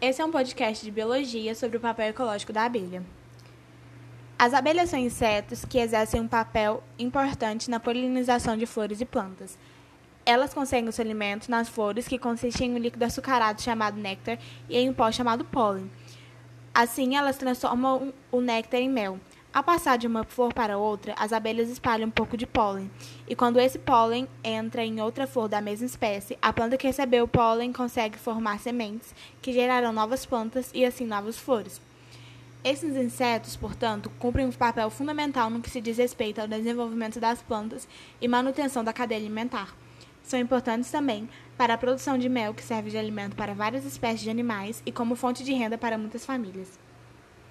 Esse é um podcast de biologia sobre o papel ecológico da abelha. As abelhas são insetos que exercem um papel importante na polinização de flores e plantas. Elas conseguem seu alimento nas flores, que consistem em um líquido açucarado chamado néctar e em um pó chamado pólen. Assim, elas transformam o néctar em mel. Ao passar de uma flor para outra, as abelhas espalham um pouco de pólen, e quando esse pólen entra em outra flor da mesma espécie, a planta que recebeu o pólen consegue formar sementes que gerarão novas plantas e assim novas flores. Esses insetos, portanto, cumprem um papel fundamental no que se diz respeito ao desenvolvimento das plantas e manutenção da cadeia alimentar. São importantes também para a produção de mel, que serve de alimento para várias espécies de animais e como fonte de renda para muitas famílias.